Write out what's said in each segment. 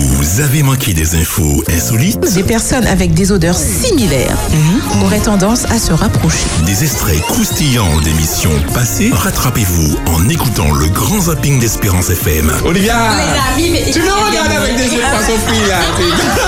Vous avez manqué des infos insolites Des personnes avec des odeurs similaires auraient tendance à se rapprocher. Des extraits croustillants d'émissions passées Rattrapez-vous en écoutant le grand zapping d'Espérance FM. Olivia Tu me regardes avec des yeux de poisson frit, là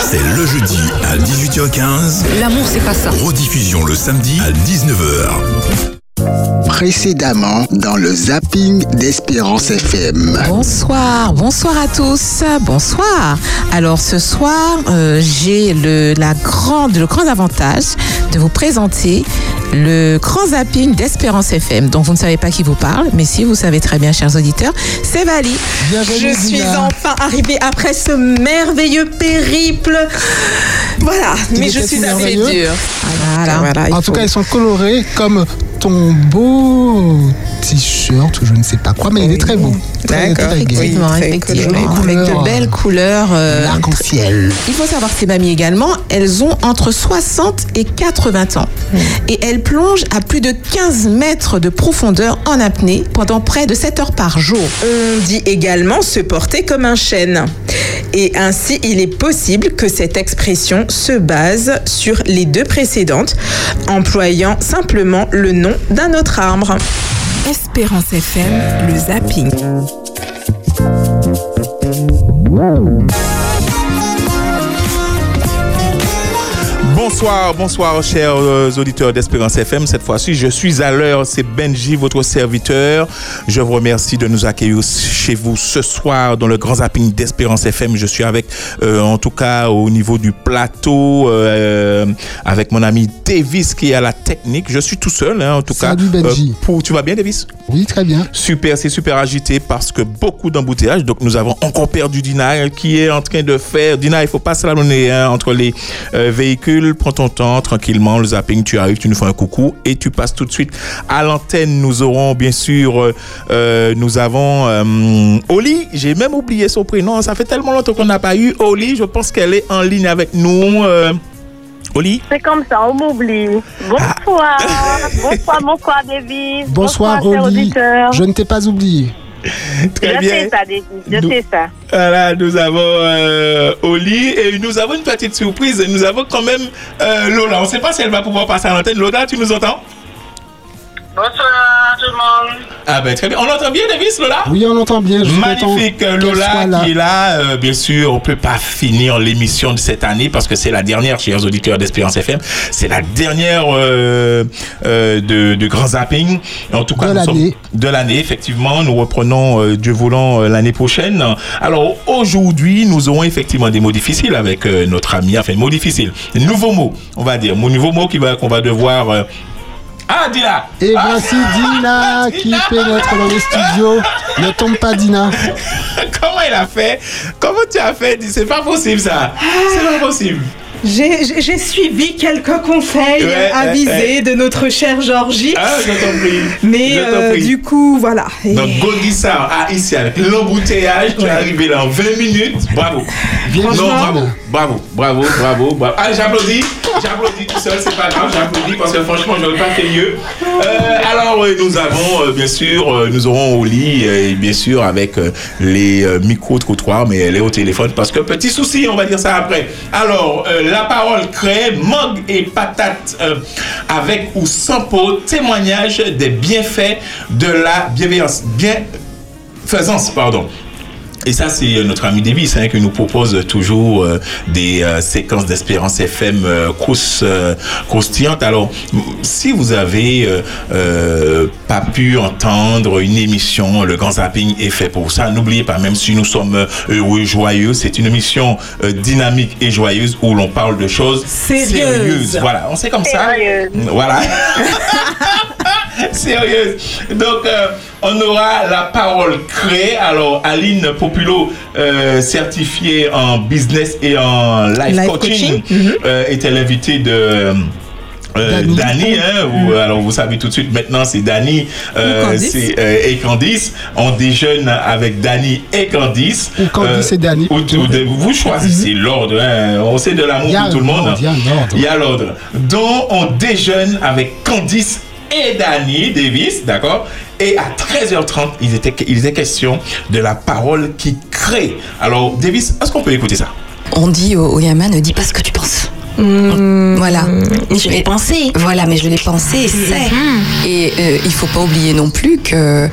C'est le jeudi à 18h15. L'amour, c'est pas ça. Rediffusion le samedi à 19h. Précédemment dans le zapping d'Espérance FM. Bonsoir, bonsoir à tous, bonsoir. Alors ce soir, euh, j'ai le, la grande, le grand avantage de vous présenter le grand zapping d'Espérance FM. Donc vous ne savez pas qui vous parle, mais si vous savez très bien, chers auditeurs, c'est Vali. Je suis enfin arrivée après ce merveilleux périple. Voilà, mais je suis assez dure. Voilà. Voilà, il En tout faut- cas, ils sont colorés comme ton beau Ooh. T-shirt ou je ne sais pas quoi, mais il est très beau. Très, D'accord. très. Effectivement, Oui, avec de belles couleurs. euh, L'arc-en-ciel. Il faut savoir que ces mamies également, elles ont entre 60 et 80 ans. Et elles plongent à plus de 15 mètres de profondeur en apnée pendant près de 7 heures par jour. On dit également se porter comme un chêne. Et ainsi, il est possible que cette expression se base sur les deux précédentes, employant simplement le nom d'un autre arbre. Espérance FM, le zapping. Bonsoir, bonsoir, chers euh, auditeurs d'Espérance FM. Cette fois-ci, je suis à l'heure. C'est Benji, votre serviteur. Je vous remercie de nous accueillir chez vous ce soir dans le grand zapping d'Espérance FM. Je suis avec, euh, en tout cas, au niveau du plateau, euh, avec mon ami Davis qui est à la technique. Je suis tout seul, hein, en tout Salut, cas. Benji. pour, tu vas bien, Davis? Oui, très bien. Super, c'est super agité parce que beaucoup d'embouteillages. Donc nous avons encore perdu Dina qui est en train de faire. Dina, il faut pas slalonner hein, entre les euh, Prends ton temps tranquillement. Le zapping, tu arrives, tu nous fais un coucou et tu passes tout de suite à l'antenne. Nous aurons bien sûr, euh, euh, nous avons euh, Oli. J'ai même oublié son prénom. Ça fait tellement longtemps qu'on n'a pas eu Oli. Je pense qu'elle est en ligne avec nous. Euh, Oli. C'est comme ça, on m'oublie. Bonsoir. bonsoir, bonsoir, Davis. Bonsoir, chers Oli. Je ne t'ai pas oublié. Très Je bien. sais ça. Je Nous- sais ça. Voilà, nous avons euh, Oli et nous avons une petite surprise. Nous avons quand même euh, Lola. On ne sait pas si elle va pouvoir passer à l'antenne. Lola, tu nous entends? Bonsoir, tout le monde. Ah ben très bien. On entend bien, Davis, Lola? Oui, on entend bien. Je suis Magnifique, Lola là. qui est là. Euh, bien sûr, on peut pas finir l'émission de cette année parce que c'est la dernière, chers auditeurs d'Espérance FM. C'est la dernière euh, euh, de, de Grand Zapping. En tout cas, De l'année. de l'année, effectivement. Nous reprenons, euh, Dieu voulant, euh, l'année prochaine. Alors, aujourd'hui, nous aurons effectivement des mots difficiles avec euh, notre ami. Enfin, mots difficiles. Nouveaux mots, on va dire. Mon nouveau mot va- qu'on va devoir... Ah, Dina Et Ah, voici Dina qui Dina. pénètre dans les studios. Ne tombe pas, Dina. Comment il a fait? Comment tu as fait? C'est pas possible, ça. C'est pas possible. J'ai suivi quelques conseils Ouais, avisés de notre chère Georgie. Ah, je t'en prie. Mais Je euh, prie. du coup, voilà. Et- Donc, Godissa, ah, ici, avec l'embouteillage, tu es arrivé là en 20 minutes. Bravo. Bien Non, bravo. Bravo, bravo, bravo, bravo. Ah, j'applaudis, j'applaudis tout seul, c'est pas grave, j'applaudis parce que franchement, j'aurais pas fait mieux. Euh, alors, euh, nous avons, euh, bien sûr, euh, nous aurons Oli, euh, et bien sûr, avec euh, les euh, micro-trottoirs, mais elle est au téléphone parce que petit souci, on va dire ça après. Alors, euh, la parole crée, mangue et patate euh, avec ou sans peau, témoignage des bienfaits de la bienveillance. Bienfaisance, pardon. Et ça, c'est euh, notre ami Davis hein, qui nous propose toujours euh, des euh, séquences d'espérance FM euh, crous- euh, croustillantes. Alors, si vous avez euh, euh, pas pu entendre une émission, le Grand Zapping est fait pour ça. N'oubliez pas, même si nous sommes heureux, joyeux, c'est une émission euh, dynamique et joyeuse où l'on parle de choses Sérieuses. Voilà, on sait comme ça. Sérieuse. Voilà. Sérieuse. Donc, euh, on aura la parole créée. Alors, Aline Populo, euh, certifiée en business et en life, Life coaching, coaching. euh, était l'invitée de. euh, Dani. Hein, vous- alors vous savez tout de suite maintenant c'est Dani euh, euh, et Candice. On déjeune avec Dani et Candice. Ou Candice et Dani, ou- plutôt. ou de- vous choisissez l'ordre. hein. On sait de l'amour pour tout le monde. l'ordre, il y a l'ordre. Il y a l'ordre. dont on déjeune avec Candice et Danny Davis, d'accord? Et à 13h30, il était, question de la parole qui crée. Alors, Davis, est-ce qu'on peut écouter ça? On dit au, au Yama, ne dis pas ce que tu penses. Voilà. Je l'ai pensé. Voilà, mais je l'ai pensé, c'est. Et euh, il faut pas oublier non plus que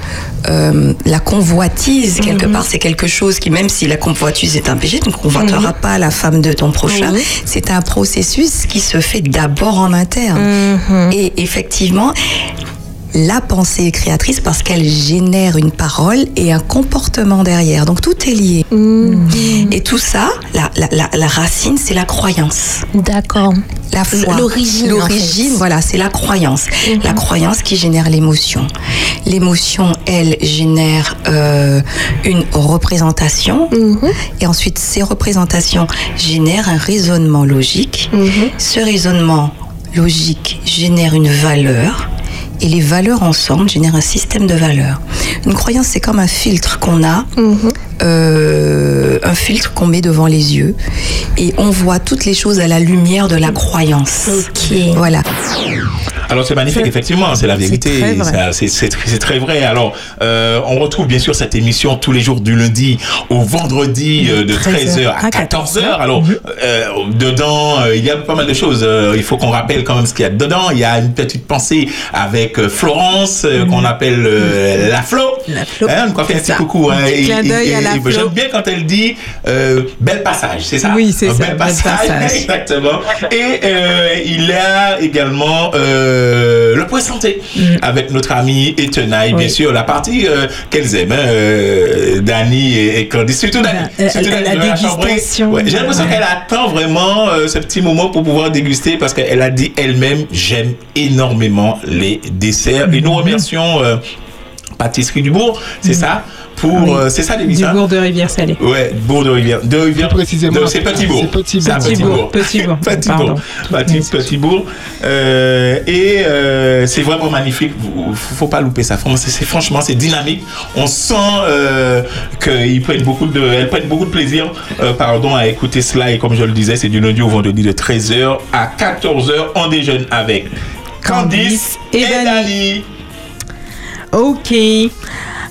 euh, la convoitise, quelque part, c'est quelque chose qui, même si la convoitise est un péché, tu ne convoiteras pas la femme de ton prochain, c'est un processus qui se fait d'abord en interne. Et effectivement, la pensée est créatrice parce qu'elle génère une parole et un comportement derrière. Donc tout est lié. Et tout ça, la, la- la- la racine, c'est la croyance. D'accord. La foi. L'origine, en L'origine, fait. voilà, c'est la croyance. La croyance qui génère l'émotion. L'émotion, elle, génère euh, une représentation. Et ensuite, ces représentations génèrent un raisonnement logique. Ce raisonnement logique génère une valeur. Et les valeurs ensemble génèrent un système de valeurs. Une croyance, c'est comme un filtre qu'on a, euh, un filtre qu'on met devant les yeux, et on voit toutes les choses à la lumière de la croyance. Voilà. Alors c'est magnifique, effectivement, c'est la vérité, c'est très vrai. Alors euh, on retrouve bien sûr cette émission tous les jours du lundi au vendredi euh, de 13h à 14h. Alors euh, dedans, euh, il y a pas mal de choses. Euh, il faut qu'on rappelle quand même ce qu'il y a dedans. Il y a une petite pensée avec Florence euh, qu'on appelle euh, la Flo. La Flo. Hein, on fait un petit ça. coucou. Hein, Petit clin d'œil J'aime bien quand elle dit euh, bel passage, c'est ça? Oui, c'est ça, Bel passage, passage. exactement. Et euh, il y a également euh, le point santé avec notre ami Etenaï, bien Mm. Sûr, la partie qu'elles aiment, hein, Dani et, et Candice, surtout Dani. La- Surtout dégustation. Ouais, J'ai l'impression qu'elle attend vraiment ce petit moment pour pouvoir déguster parce qu'elle a dit elle-même j'aime énormément les desserts. Et nous Mm-hmm. remercions Pâtisserie du Bourg, c'est ça pour Oui. euh, c'est ça Du Davis hein bourg de Rivière-Salée. Ouais, Bourg de Rivière. De Rivière. Plus précisément, C'est Petit Bourg. Petit Bourg. Petit Bourg. Petit Bourg. Petit. Bourg. Petit, Petit Bourg. Euh, et euh, c'est vraiment magnifique. Faut pas louper ça. Franchement, c'est- franchement c'est dynamique. On sent euh, qu'ils prennent beaucoup de, elles prennent beaucoup de plaisir, euh, pardon, à écouter cela. Et comme je le disais, c'est du lundi au vendredi de 13h à 14h. On déjeune avec Candice et, et Dani. Dani. Ok.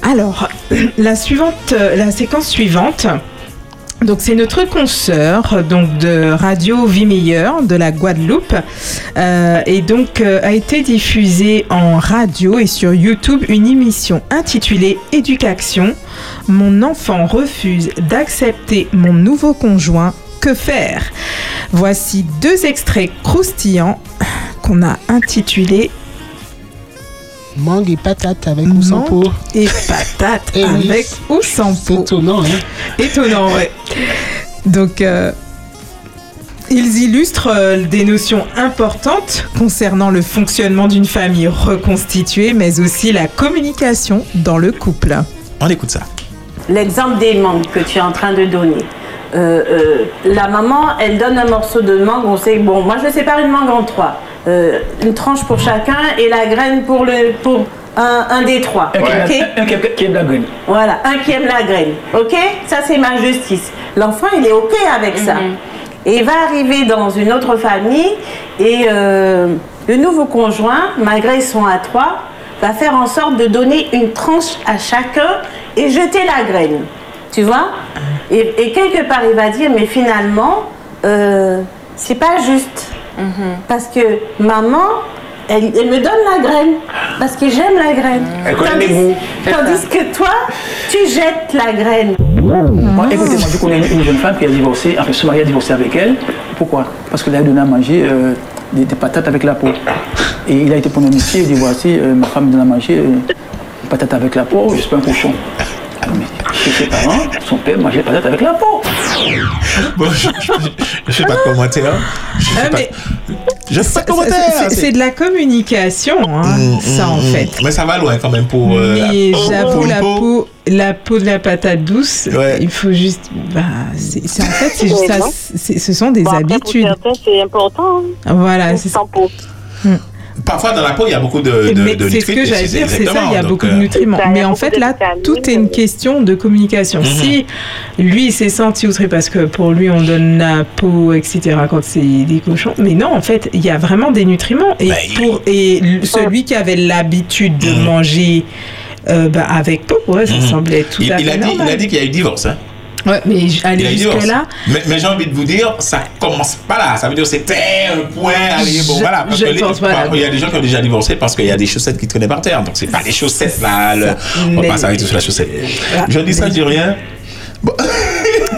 Alors, la suivante, euh, la séquence suivante. Donc c'est notre consoeur de Radio Vie Meilleure de la Guadeloupe Euh, et donc euh, a été diffusée en radio et sur YouTube une émission intitulée Éducation. Mon enfant refuse d'accepter mon nouveau conjoint. Que faire? Voici deux extraits croustillants qu'on a intitulés Mangue et patate avec ou sans Mangue peau. et patates Eh oui. avec ou sans C'est peau. étonnant, hein Étonnant, ouais. Donc, euh, ils illustrent euh, des notions importantes concernant le fonctionnement d'une famille reconstituée, mais aussi la communication dans le couple. On écoute ça. L'exemple des mangues que tu es en train de donner. Euh, euh, la maman, elle donne un morceau de mangue. On sait, bon, moi je sépare une mangue en trois. Euh, une tranche pour chacun et la graine pour, le, pour un, un des trois. Un qui aime- ok un qui aime- qui aime la graine. Voilà, un qui aime la graine. Ok Ça, c'est ma justice. L'enfant, il est ok avec ça. Et il va arriver dans une autre famille et euh, le nouveau conjoint, malgré ils sont à trois, va faire en sorte de donner une tranche à chacun et jeter la graine. Tu vois? Et, et quelque part, il va dire, mais finalement, euh, c'est pas juste. Parce que maman, elle, elle me donne la graine. Parce que j'aime la graine. Elle connaît Tandis-. Tandis que toi, tu jettes la graine. Moi, écoutez, moi, je connais une, une jeune femme qui a divorcé, enfin, son mari a divorcé avec elle. Pourquoi? Parce qu'elle a donné à manger euh, des, des patates avec la peau. Et il a été pour métier, il dit voici, euh, ma femme me donne à manger euh, des patates avec la peau, je suis pas un cochon. Ah, mais ses parents, son père mangeait des patates avec la peau. Bon, je, je fais pas de commentaire. Je fais Ah, pas, mais je fais pas de commentaire. c'est- c'est de la communication, hein, Mm, ça en mm, fait. Mais ça va loin quand même pour. euh, Mais la- j'avoue, pour une la peau. peau, la peau de la patate douce, Ouais. il faut juste. Bah, c'est c'est- en fait, c'est Ouais, ça, c'est- ce sont des Bon, après, pour habitudes. certains, c'est important. hein. Voilà, c'est ça. Sans peau. Parfois dans la peau, il y a beaucoup de, de, Mais de c'est ce que j'allais dire, c'est ça, il y a Donc, beaucoup de euh, nutriments. Ça, Mais en fait, là, tout est une question de communication. Mhm. Si lui, il s'est senti outré parce que pour lui, on donne la peau, etc., quand c'est des cochons. Mais non, en fait, il y a vraiment des nutriments. Et, Bah, pour, et celui qui avait l'habitude de Mhm. manger euh, bah, avec peau, ouais, ça Mhm. semblait tout il, à il fait a dit, il a dit qu'il y a eu divorce. Hein. Ouais, mais aller jusque-là, Mais, mais j'ai envie de vous dire, ça commence pas là. Ça veut dire que c'était un point. Allez, bon, Je- voilà. Parce je que les- pense pas là. il y a des gens qui ont déjà divorcé parce qu'il y a des chaussettes qui traînaient par terre. Donc c'est pas les chaussettes là. le- on va s'arrêter sur la chaussette. Je dis ça, je dis rien.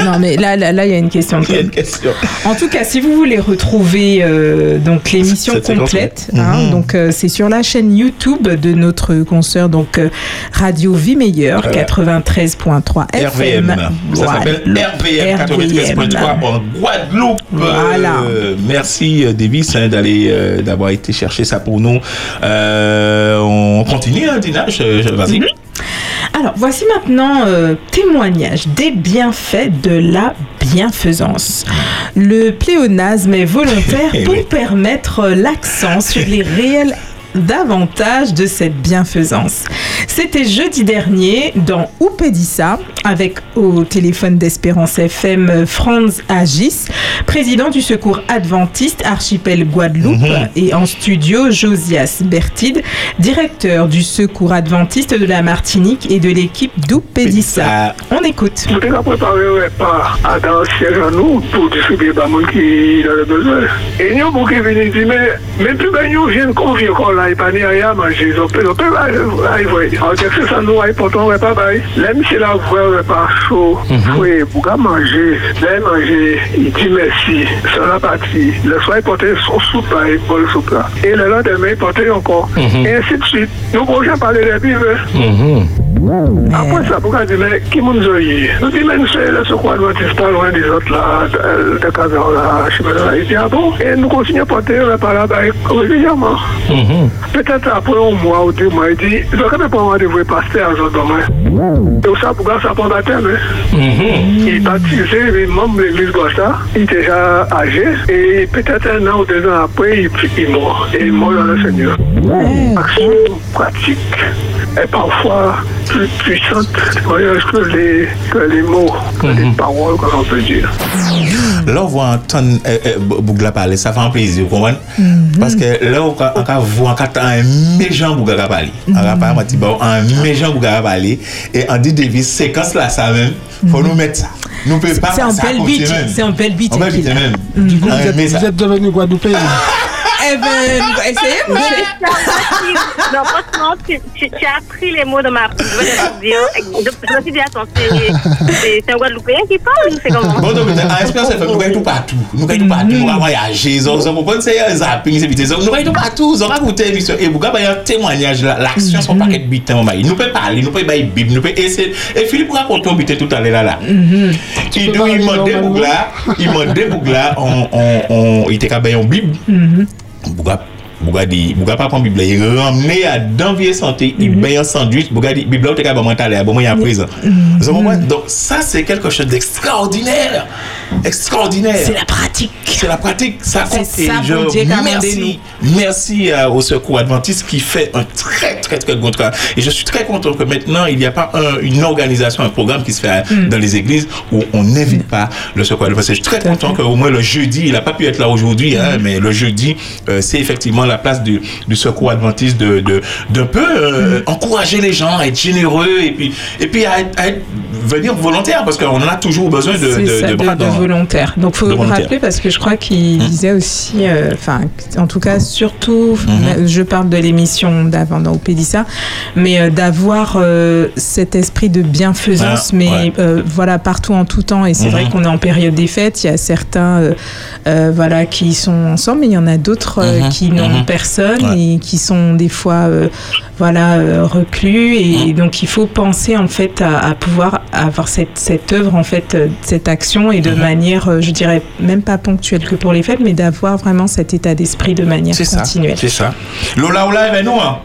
non, mais là, là, là, il y a une question de Il y a une question. En tout cas, si vous voulez retrouver euh, donc l'émission complète, ouais. hein, Mhm. donc euh, c'est sur la chaîne YouTube de notre consoeur donc euh, Radio Vie Meilleure Ouais. 93.3 FM. RVM. Ça s'appelle RVM 93.3 en Guadeloupe. Voilà. Euh, merci euh, Davis hein, d'aller euh, d'avoir été chercher ça pour nous. Euh, on continue, hein, Dina. je- je- Vas-y. Alors voici maintenant euh, témoignage des bienfaits de la bienfaisance. Le pléonasme est volontaire Eh pour oui. permettre euh, l'accent sur les réels davantage de cette bienfaisance. C'était jeudi dernier dans Oupédissa avec au téléphone d'Espérance FM Franz Agis, président du secours adventiste archipel Guadeloupe Mhm. et en studio Josias Bertide, directeur du secours adventiste de la Martinique et de l'équipe d'Oupédissa. On écoute. Nous avons préparé un repas à dans siège à nous pour distribuer monde qui a besoin. Et nous, pour qu'ils viennent dire, mais même plus nous viennent convier que ça nous a important, un repas, Même si là, vous voyez un repas chaud, oui, pour qu'à manger, là, manger, il dit merci, ça la partie. Le soir, il portait son soupe là, il porte le soupe là. Et le lendemain, il portait encore. Et ainsi de suite. Nous, pour jamais parler des Après ça, pourquoi dire, mais qui nous a eu Nous disons, mais nous, le pas loin des autres, là, de, de Kazan, là, je sais pas, là. Il dit, ah bon. Et nous continuons à porter le repas là-bas régulièrement. Peut-être après un mois ou deux mois, il dit, il faut quand même pas avoir de vrai pasteur, demain. Donc ça, pourquoi ça prend la terre, hein Il est baptisé, les membres de l'église Gosta, il est déjà âgé, et peut-être un an ou deux ans après, il, il est mort. Et il est mort dans le Seigneur. Action pratique est parfois plus puissante que, les, que les mots, que les paroles, comme on peut dire. Là, on voit un tonne euh, euh, Bougla parler, ça fait un plaisir, vous comprenez? Parce que là, on quand un méchant Bougla parler. Pas un petit bon, un méchant Bougla parler. Et on dit Davis, séquence là, ça même, faut nous mettre ça. Nous peut pas C'est un bel beat, c'est un bel beat même. Un vous êtes, message. vous êtes devenu Guadeloupéen. Suis facile. Non, franchement, tu, tu, tu as pris les mots de ma bouche. Je me suis dit, attends, c'est un Guadeloupéen qui parle ou c'est comment? Bon, donc, à nous gagnons tout partout. Nous gagnons tout partout. Nous avons voyagé. Nous avons compris, c'est un zapping, c'est vite. Nous gagnons tout partout. Nous. Et vous avez un témoignage là. L'action, son paquet de on y- Nous pouvons parler, nous pouvons bailler Bible, nous pouvons essayer. Et Philippe raconte un bitin tout à l'heure là. là. Il m'a. Bougla, il m'a Bougla, on, on, on, il était qu'à bailler en Bible. Bougla, Bougla dit, Bougla pas prendre Bible, il ramené à d'envier santé, il baille un sandwich, Bougla dit, Bible, bon, t'as l'air, bon, moi, il y a présent. Vous comprenez? Donc, ça, c'est quelque chose d'extraordinaire. Extraordinaire. C'est la pratique. C'est la pratique, ça compte. Et je merci, merci euh, au Secours Adventiste qui fait un très très très bon travail. Et je suis très content que maintenant il n'y a pas un- une organisation, un programme qui se fait Mm. dans les églises où on n'invite pas le Secours Adventiste. Je suis très content qu'au moins le jeudi, il n'a pas pu être là aujourd'hui, hein, mais le jeudi, euh, c'est effectivement la place du, du Secours Adventiste de de peu euh, encourager les gens à être généreux et puis et puis à, être- à être- venir volontaire parce qu'on en a toujours besoin de, de, ça, de de, bras de dans- volontaires. Donc, faut le rappeler parce que je crois qu'il disait aussi, euh, enfin, en tout cas, surtout, je parle de l'émission d'avant dans Opédissa, mais euh, d'avoir euh, cet esprit de bienfaisance, Ah, mais ouais. euh, voilà, partout en tout temps. Et c'est vrai qu'on est en période des fêtes. Il y a certains, euh, euh, voilà, qui sont ensemble, mais il y en a d'autres euh, qui n'ont mhm. personne Ouais. et qui sont des fois, euh, voilà, euh, reclus. Et donc, il faut penser en fait à, à pouvoir avoir cette, cette œuvre, en fait, euh, cette action et de Mhm. manière, je dirais, même pas ponctuelle que pour les fêtes, mais d'avoir vraiment cet état d'esprit de manière continuelle. c'est ça. Lola, Lola, avec nous, hein?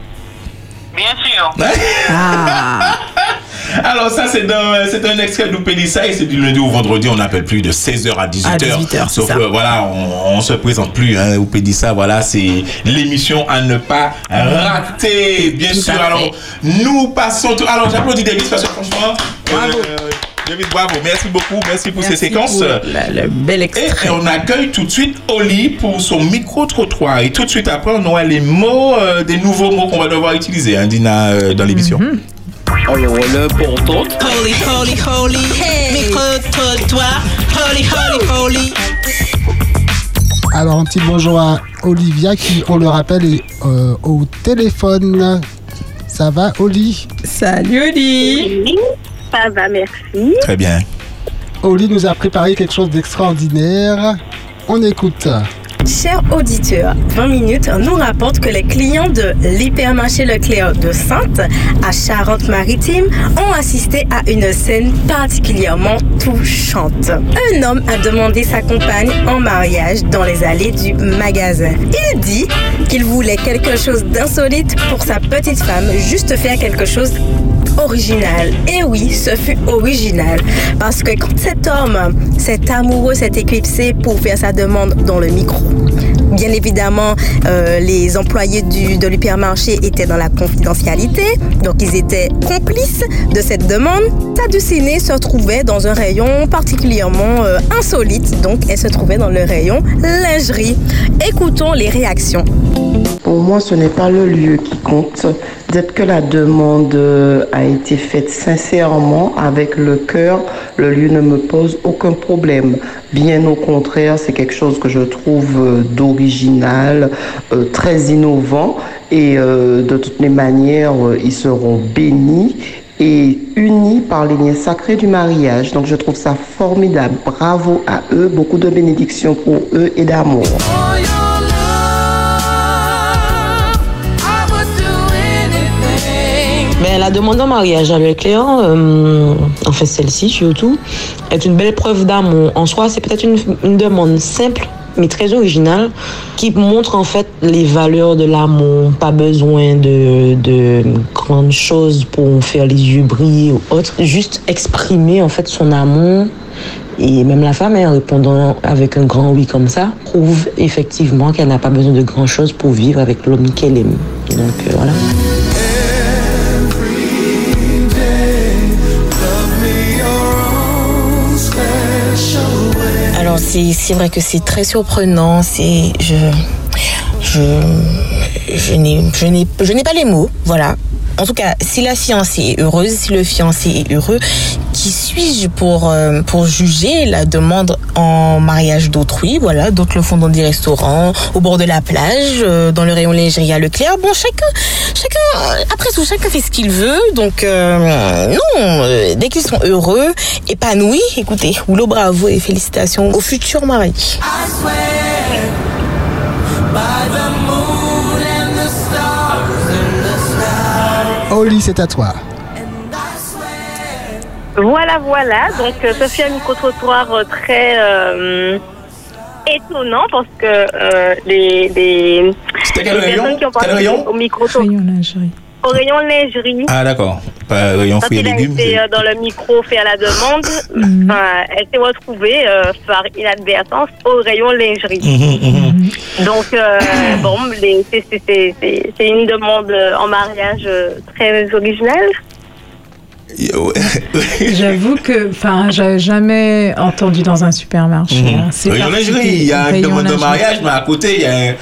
Bien sûr. Ah, Alors ça c'est un, c'est un extrait de et c'est du lundi au vendredi, on n'appelle plus de 16h à 18h. À 18h, c'est Sauf ça. que voilà, on, on se présente plus hein, au Pédissa, voilà, c'est l'émission à ne pas rater. Bien Tout sûr, alors nous passons tout. Alors j'applaudis David parce que franchement, Bravo. euh, David, bravo, merci beaucoup, merci pour Merci ces séquences. pour la- le bel extrait. Et on accueille tout de suite Oli pour son micro-trottoir. Et tout de suite après, on aura les mots, euh, des nouveaux mots qu'on va devoir utiliser, hein, Dina, euh, dans l'émission. Mhm. Alors, l'important, Holy, holy, holy, micro-trottoir, holy, holy, holy. Alors un petit bonjour à Olivia qui, on le rappelle, est euh, au téléphone. Ça va, Oli? Salut Oli Oui, ça va, merci. Très bien. Oli nous a préparé quelque chose d'extraordinaire. On écoute. Chers auditeurs, 20 minutes nous rapporte que les clients de l'hypermarché Leclerc de Sainte à Charente-Maritime ont assisté à une scène particulièrement touchante. Un homme a demandé sa compagne en mariage dans les allées du magasin. Il dit qu'il voulait quelque chose d'insolite pour sa petite femme, juste faire quelque chose original. Et oui, ce fut original. Parce que quand cet homme, cet amoureux s'est éclipsé pour faire sa demande dans le micro, bien évidemment, euh, les employés du, de l'hypermarché étaient dans la confidentialité, donc ils étaient complices de cette demande. Sadducine se trouvait dans un rayon particulièrement euh, insolite, donc elle se trouvait dans le rayon lingerie. Écoutons les réactions. Pour moi, ce n'est pas le lieu qui compte. Dès que la demande euh, a été faite sincèrement, avec le cœur, le lieu ne me pose aucun problème. Bien au contraire, c'est quelque chose que je trouve euh, euh, très innovant. Et euh, de toutes les manières, euh, ils seront bénis et unis par les liens sacrés du mariage. Donc je trouve ça formidable. Bravo à eux, beaucoup de bénédictions pour eux et d'amour. Ben, la demande en mariage à Leclerc, euh, enfin celle-ci surtout, est une belle preuve d'amour. En soi, c'est peut-être une demande simple, mais très originale, qui montre en fait les valeurs de l'amour. Pas besoin de, de grandes choses pour faire les yeux briller ou autre. Juste exprimer en fait son amour. Et même la femme, en répondant avec un grand oui comme ça, prouve effectivement qu'elle n'a pas besoin de grand chose pour vivre avec l'homme qu'elle aime. Donc euh, voilà. C'est vrai que c'est très surprenant. C'est je je n'ai je n'ai je n'ai pas les mots. Voilà. En tout cas, si la fiancée est heureuse, si le fiancé est heureux, qui suis-je pour euh, pour juger la demande en mariage d'autrui? Voilà, d'autres le font dans des restaurants, au bord de la plage, euh, dans le rayon lingerie à Leclerc. Bon, chacun chacun euh, après tout, chacun fait ce qu'il veut. Donc non, dès qu'ils sont heureux, épanouis, écoutez, rouleau bravo et félicitations aux futurs mariés. Oli, c'est à toi. Voilà, voilà. Donc, euh, ça fait un micro-trottoir euh, très euh, étonnant parce que euh, les, les, C'était quel les rayon personnes qui ont rayon au micro au rayon lingerie. Ah d'accord, pas rayon fruits et légumes. été euh, dans le micro faire la demande, Mhm. enfin, elle s'est retrouvée euh, par inadvertance au rayon lingerie. Mhm, Donc, euh, bon, les- c'est- c'est- c'est c'est- c'est une demande en mariage très originale. J'avoue que, enfin, j'avais jamais entendu dans un supermarché. Hein. C'est lingerie, il y a une Rayon demande de mariage, mais à côté, il y a un,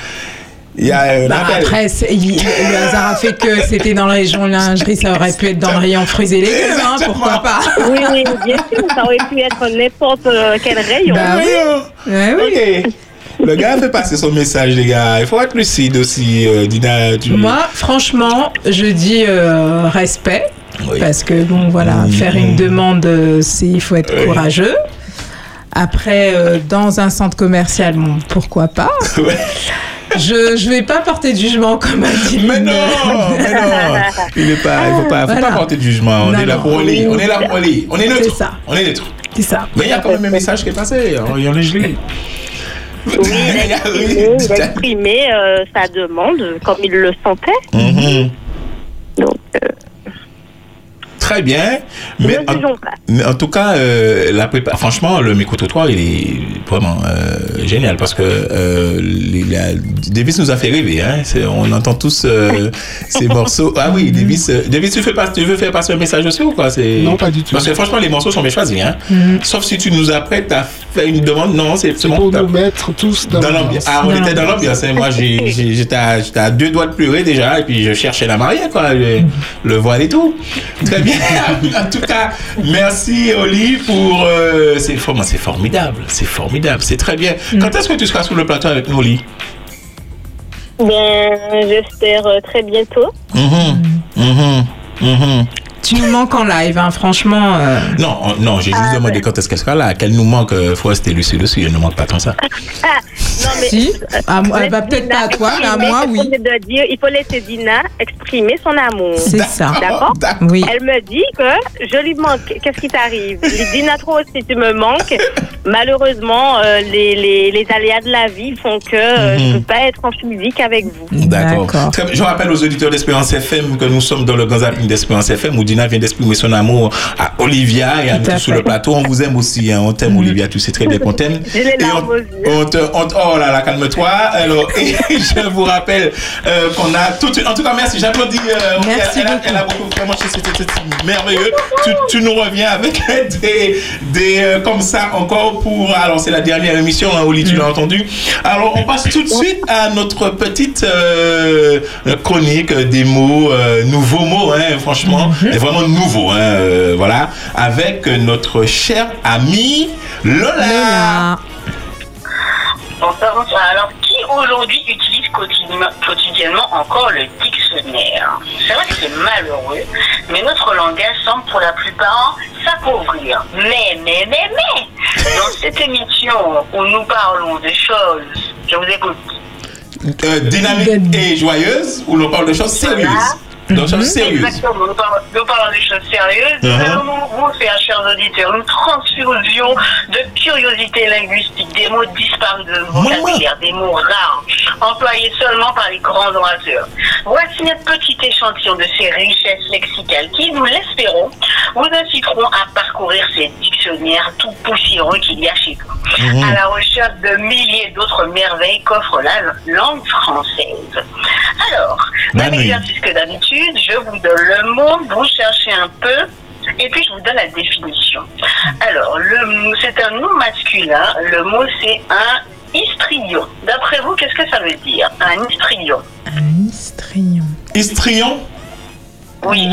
il y a un Bah, après, il- le hasard a fait que c'était dans le rayon lingerie, ça aurait pu être dans le rayon fruits et légumes, hein, pourquoi pas Oui, oui, bien sûr, ça aurait pu être n'importe euh, quel rayon. Bah oui. Ouais, oui. Ok. Le gars fait passer son message, les gars. Il faut être lucide aussi, euh, Dina. Tu... Moi, franchement, je dis euh, respect. Parce que, bon, voilà, faire une demande, euh, c'est il faut être Oui. courageux. Après, euh, dans un centre commercial, bon, pourquoi pas Je ne vais pas porter de jugement comme a dit Mais non, mais non. Il est pas, il faut pas, faut Voilà. pas porter de jugement. On Non, est là non. pour lire. On est là pour lire. On est neutre. C'est ça. On est neutre. C'est ça. Mais il y a quand même un message qui est passé. En rayon lingerie. Oui, il a exprimé, il a exprimé, euh, sa demande comme il le sentait. Mhm. Donc, euh, très bien. Mais en, mais en tout cas, euh, la prépa- franchement, le micro-trottoir, il est vraiment euh, génial parce que euh, les- la- Davis nous a fait rêver. Hein. C'est- On entend tous euh, ces morceaux. Ah oui, Davis, euh, Davis tu, fais pas, tu veux faire passer un message aussi ou quoi? C'est- Non, pas du tout. Parce que franchement, les morceaux sont bien choisis. Hein. Sauf si tu nous apprêtes à faire une demande. Non, c'est bon. Pour nous mettre tous dans, dans l'ambiance. Ah, on était dans l'ambiance. hein. Moi, j'étais à, deux doigts de pleurer déjà, et puis je cherchais la mariée, quoi, le, le voile et tout. Très bien. en tout cas, merci Oli pour. euh, c'est for- c'est formidable, c'est formidable, c'est très bien. Quand est-ce que tu seras sur le plateau avec nous, Oli? Ben, j'espère euh, très bientôt. Mhm, mhm, mhm. Tu nous manques en live, hein, franchement. euh, Non, on- non, j'ai juste demandé quand est-ce qu'elle sera là. Qu'elle nous manque, euh, Forest et Lucie dessus, elle ne manque pas tant ça. Ah, non, mais. Si. À moi- Laisse bah, peut-être pas à toi, mais à moi, oui. de dire. Il faut laisser Dina exprimer son amour. C'est ça. D'accord Oui. Elle me dit que je lui manque. Qu'est-ce qui t'arrive? Dina, trop aussi, tu me manques. Malheureusement, euh, les, les, les aléas de la vie font que euh, je ne Mhm. peux pas être en physique avec vous. D'accord. Je rappelle aux auditeurs d'Espérance FM que nous sommes dans le grand d'Espérance FM où Dina vient d'exprimer son amour à Olivia et à nous tous sur le plateau. On vous aime aussi. hein. On t'aime, Olivia. Tu sais très bien qu'on t'aime. Et on te, on te- oh là là, calme-toi. Alors, et je vous rappelle euh, qu'on a tout. En tout cas, merci. J'applaudis. euh, Merci elle, elle a, elle a beaucoup vraiment c'était merveilleux. Tu, tu nous reviens avec des, des euh, comme ça encore pour. Alors, c'est la dernière émission, hein, Oli, tu l'as entendu. Alors, on passe tout de suite à notre petite euh, chronique des mots, euh, nouveaux mots, hein, franchement, et vraiment nouveaux, hein, euh, voilà, avec notre cher ami Lola. Bonsoir, bonsoir. Alors, qui aujourd'hui utilise quotidiennement, quotidiennement encore le dictionnaire? C'est vrai que c'est malheureux, mais notre langage semble pour la plupart s'appauvrir. Mais, mais, mais, mais, dans cette émission où nous parlons de choses, je vous écoute. Euh, dynamique et joyeuse, où l'on parle de choses sérieuses. De choses sérieuses. Exactement, nous parlons, nous parlons des choses sérieuses. Mhm. Nous allons nous vous faire, chers auditeurs, une transfusion de curiosité linguistique, des mots disparus de notre vocabulaire, des mots rares, employés seulement par les grands orateurs. Voici un petit échantillon de ces richesses lexicales qui, nous l'espérons, vous inciteront à parcourir ces dictionnaires tout poussiéreux qu'il y a chez vous, Mhm. à la recherche de milliers d'autres merveilles qu'offre la langue française. Alors, même exercice que d'habitude, je vous donne le mot, vous cherchez un peu, et puis je vous donne la définition. Alors, le mot- c'est un nom masculin, le mot c'est un histrion. D'après vous, qu'est-ce que ça veut dire, un histrion? Histrion, Oui,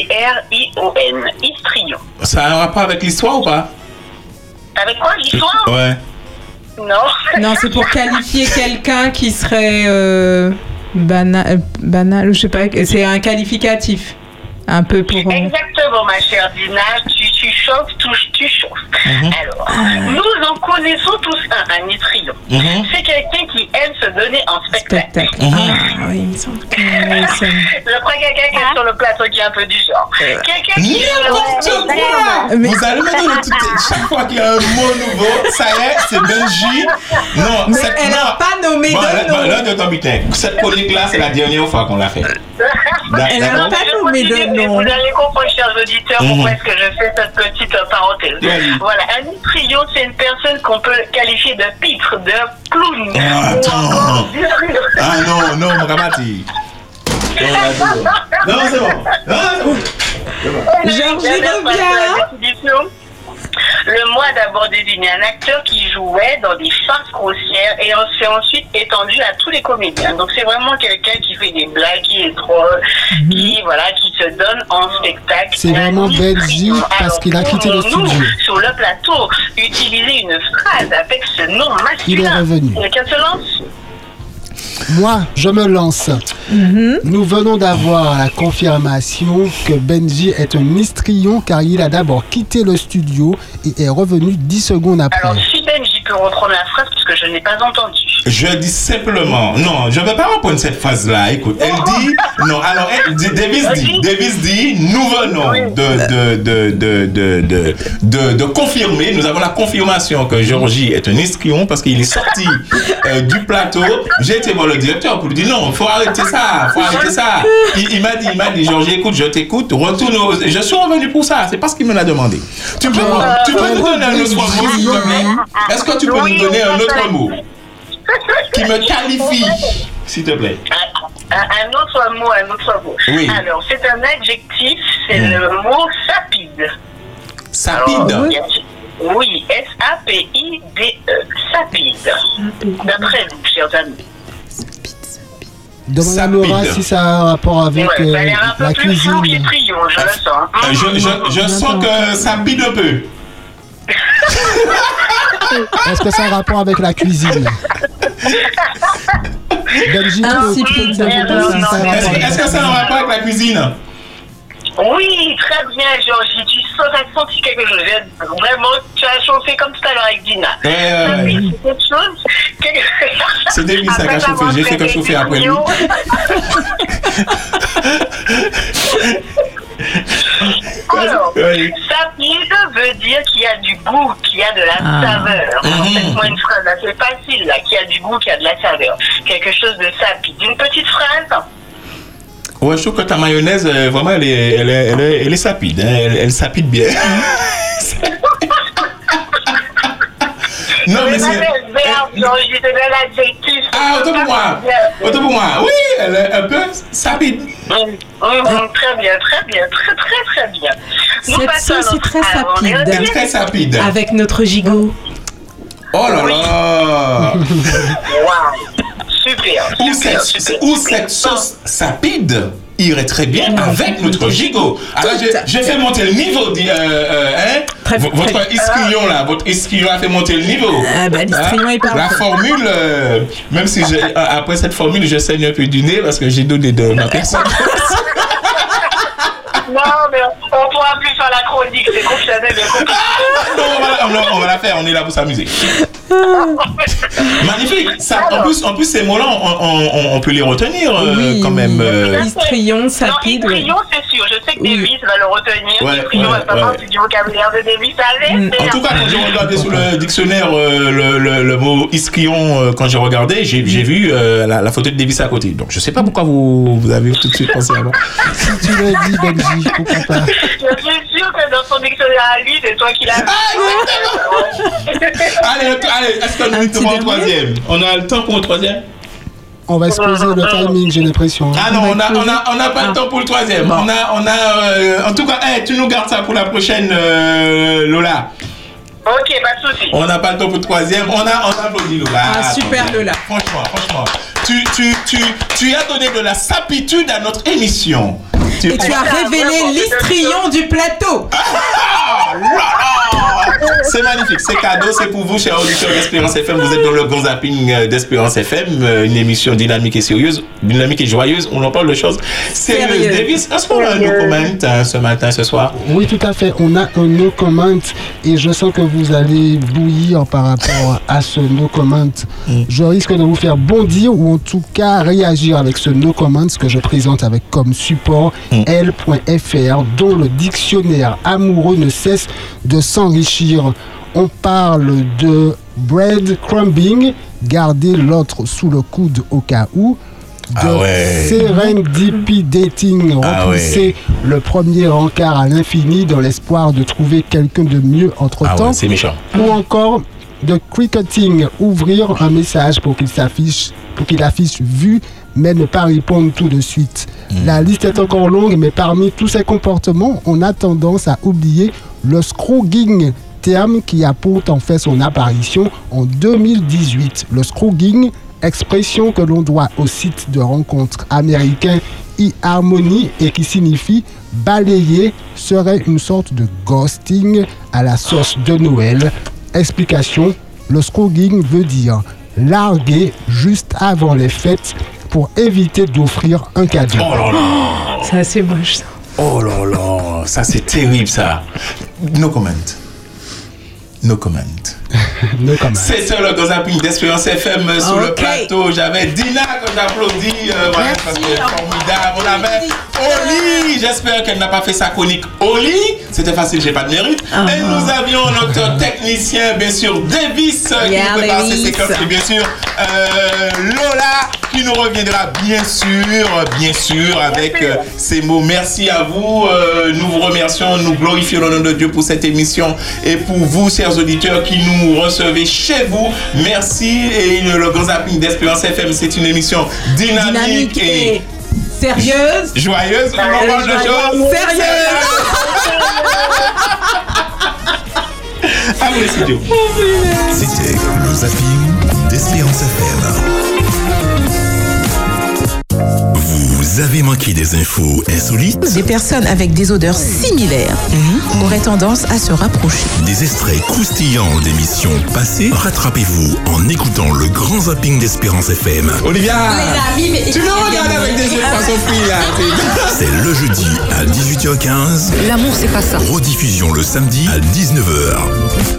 H-I-S-T-R-I-O-N, histrion. ça a un rapport avec l'histoire ou pas? Avec quoi, l'histoire? Ouais. Non. Non, c'est pour qualifier quelqu'un qui serait euh, bana- euh, banal, je sais pas, c'est un qualificatif. Un peu pour. euh, Exactement, ma chère Dina, tu, tu chauffes, tu, tu chauffes. Mhm. Alors, nous en connaissons tous un, un histrion. Mhm. C'est quelqu'un qui se donner en spectacle. Ah oui, il me semble que oui, ça- Je crois quelqu'un qui est sur le plateau qui est un peu du genre. Quelqu'un qui N'importe quoi Vous allez me donner tout chaque fois qu'il y a un mot nouveau, ça y est, c'est Benji. Non, Mais cette- elle non. a pas nommé Bon, de nom. là, de ton butin. Cette chronique-là, c'est la dernière fois qu'on l'a fait. Elle a D'accord pas nommé de nom. vous allez comprendre, chers auditeurs, Mhm. pourquoi est-ce que je fais cette petite euh, parenthèse. Voilà, un histrion, c'est une personne qu'on peut qualifier de pitre, de clown. Ah, Ah non, non, mon Ramati. Non, là, c'est bon. Non, c'est bon. Non, c'est bon. C'est bon. Georges Dernière revient. Le mot a d'abord désigné un acteur qui jouait dans des farces grossières et on s'est ensuite étendu à tous les comédiens. Donc c'est vraiment quelqu'un qui fait des blagues, qui est drôle, qui voilà, qui se donne en spectacle. C'est vraiment Benji parce qu'il a quitté le studio. sur le plateau, utiliser une phrase avec ce nom masculin. Il est revenu. Quelqu'un se lance Moi, je me lance. Nous venons d'avoir la confirmation que Benji est un histrion car il a d'abord quitté le studio et est revenu 10 secondes après. Alors si Benji peut reprendre la phrase parce que je n'ai pas entendu. Je dis simplement, non, je ne vais pas reprendre cette phrase-là. Écoute, elle dit, non, alors, elle, dit- Davis dit, Davis dit, nous venons de, de, de, de, de, confirmer, nous avons la confirmation que Georgie est un escrion parce qu'il est sorti euh, du plateau. J'ai été voir le directeur pour lui dire, non, il faut arrêter ça, il faut arrêter ça. Il, il m'a dit, il m'a dit, Georgie, écoute, je t'écoute, retourne au... Je suis revenu pour ça, c'est parce qu'il me l'a demandé. Tu peux, tu peux nous donner un autre mot, s'il te plaît? Est-ce que tu peux nous donner un autre mot qui me qualifie, s'il te plaît. Un, un autre mot, un autre mot. Oui. Alors, c'est un adjectif, c'est le mot sapide. Sapide Alors, Oui, S-A-P-I-D-E. E, Sapide. D'après vous, chers amis. Demande à Laura si ça a un rapport avec Ouais, euh, un la cuisine. je le sens. Euh, je, je, je sens que ça pide un peu. Est-ce que ça a un rapport avec la cuisine? Belgique, Est-ce que- est-ce que ça a un rapport avec la cuisine? Oui, très bien, Georgie. Tu sens, as senti quelque chose. Vraiment, tu as chauffé comme tout à l'heure avec Dina. Ça, ouais. oui, c'est quelque chose. que- C'est David, ça, qui a chauffé. J'ai fait que chauffer après lui. Alors, sapide veut dire qu'il y a du goût, qu'il y a de la Ah. saveur. Alors, Mhm. Faites-moi une phrase assez facile, là, qui a du goût, qui a de la saveur. Quelque chose de sapide. Une petite phrase? Ouais, je trouve que ta mayonnaise, euh, vraiment, elle est, elle est, elle est, elle est sapide. hein. Elle, elle sapide bien. non, mais C'est de l'adjectif. Ah, autant pour moi. Autant pour moi. Oui, elle est un peu sapide. Mhm, très bien, très bien, très très très bien. Nous Cette sauce est très sapide. reçu- Très sapide. Avec notre gigot. Oh là là. Waouh, super. Super, cette, super. où cette sauce sapide irait très bien avec notre gigot. Alors, j'ai- j'ai fait monter le niveau. dit, euh, euh, hein, votre isquillon là, votre isquillon a fait monter le niveau. Ah est parfait. La formule, euh, même si j'ai- euh, après cette formule, je saigne un peu du nez parce que j'ai donné de ma personne. Non, mais on pourra plus faire la chronique, c'est bien compliqué. Non, on, va, la faire, on est là pour s'amuser. Magnifique. Ça, en plus, en plus ces mots-là, on, on- on- on peut les retenir euh, Oui, quand même. euh. Histrion, sapide. ouais. Istrion, c'est sûr. Je sais que Davis va le retenir. Ouais, Istrion ouais, va pas ouais. partie du vocabulaire de Davis. Allez, Mm. En tout cas, quand j'ai regardé sur le dictionnaire euh, le, le- le mot iscrion, euh, quand j'ai regardé, j'ai vu euh, la, la photo de Davis à côté. Donc, je sais pas pourquoi vous, vous avez tout de suite pensé à moi. Si tu le dis, Benji, pourquoi pas sûr que dans son dictionnaire à lui, c'est toi qui l'as Allez, le- allez est-ce qu'on a le temps pour un troisième? On a le temps pour un troisième? On va se poser le timing, j'ai l'impression. Ah non, on n'a on a, on a pas le temps pour le troisième. On a, on a, euh, en tout cas, hey, tu nous gardes ça pour la prochaine, euh, Lola. Ok, pas de soucis. On n'a pas le temps pour le troisième. On a, on applaudit Lola. Ah, super, Lola. Franchement, franchement. Tu, tu, tu, tu as donné de la sapitude à notre émission. Et tu as révélé l'histrion du plateau. Ah là là C'est magnifique, c'est cadeau, c'est pour vous, chers auditeurs d'Espérance FM. Vous êtes dans le grand zapping euh, d'Espérance FM, euh, une émission dynamique et sérieuse, dynamique et joyeuse. On en parle de choses sérieuses. Sérieux. Davis, est-ce qu'on a un document hein, ce matin, ce soir? Oui, tout à fait. On a un no comment et je sens que vous allez bouillir par rapport à ce no comment. Mm. Je risque de vous faire bondir ou en tout cas réagir avec ce no comment que je présente avec comme support Mm. L.fr dont le dictionnaire amoureux ne cesse de s'enrichir. On parle de bread crumbing, garder l'autre sous le coude au cas où. De Ah ouais. serendipity dating, Ah repousser le premier encart à l'infini dans l'espoir de trouver quelqu'un de mieux entre Ah temps. ouais, c'est méchant. Ou encore de cricketing, ouvrir un message pour qu'il s'affiche, pour qu'il affiche vu, mais ne pas répondre tout de suite. Hmm. La liste est encore longue, mais parmi tous ces comportements, on a tendance à oublier le scrogging, terme qui a pourtant fait son apparition en 2018. Le scrogging, expression que l'on doit au site de rencontre américain e-harmony et qui signifie balayer, serait une sorte de ghosting à la sauce de Noël. Explication, le scrogging veut dire larguer juste avant les fêtes pour éviter d'offrir un cadeau. Oh là là C'est assez moche ça. Oh là là, ça c'est terrible ça. No comment. No comment. No. C'est ça le gros zapping d'Espérance FM euh, sur le plateau. J'avais Dina que j'applaudis. euh, voilà, parce que formidable. On avait Oli. J'espère qu'elle n'a pas fait sa chronique Oli. C'était facile, j'ai pas de mérite. Ah. Et nous avions notre technicien, bien sûr, Davis, euh, qui nous prépare ses séquences. Et bien sûr, euh, Lola, qui nous reviendra, bien sûr, bien sûr, avec euh, ces mots. Merci à vous. Euh, nous vous remercions. Nous glorifions le nom de Dieu pour cette émission et pour vous, chers auditeurs, qui nous recevez chez vous. Merci. Et le Grand Zapping d'Espérance FM, c'est une émission dynamique, Dynamique et, et sérieuse. joyeuse. On va voir le jour. Sérieuse. À vous, les studios. C'était le zapping d'Espérance FM. Vous avez manqué des infos insolites? Des personnes avec des odeurs similaires auraient tendance à se rapprocher. Des extraits croustillants d'émissions passées Rattrapez-vous en écoutant le grand zapping d'Espérance FM. Olivia Les amis, mais- Tu me regardes avec des yeux là. C'est le jeudi à 18h15. L'amour, c'est pas ça. Rediffusion le samedi à 19h.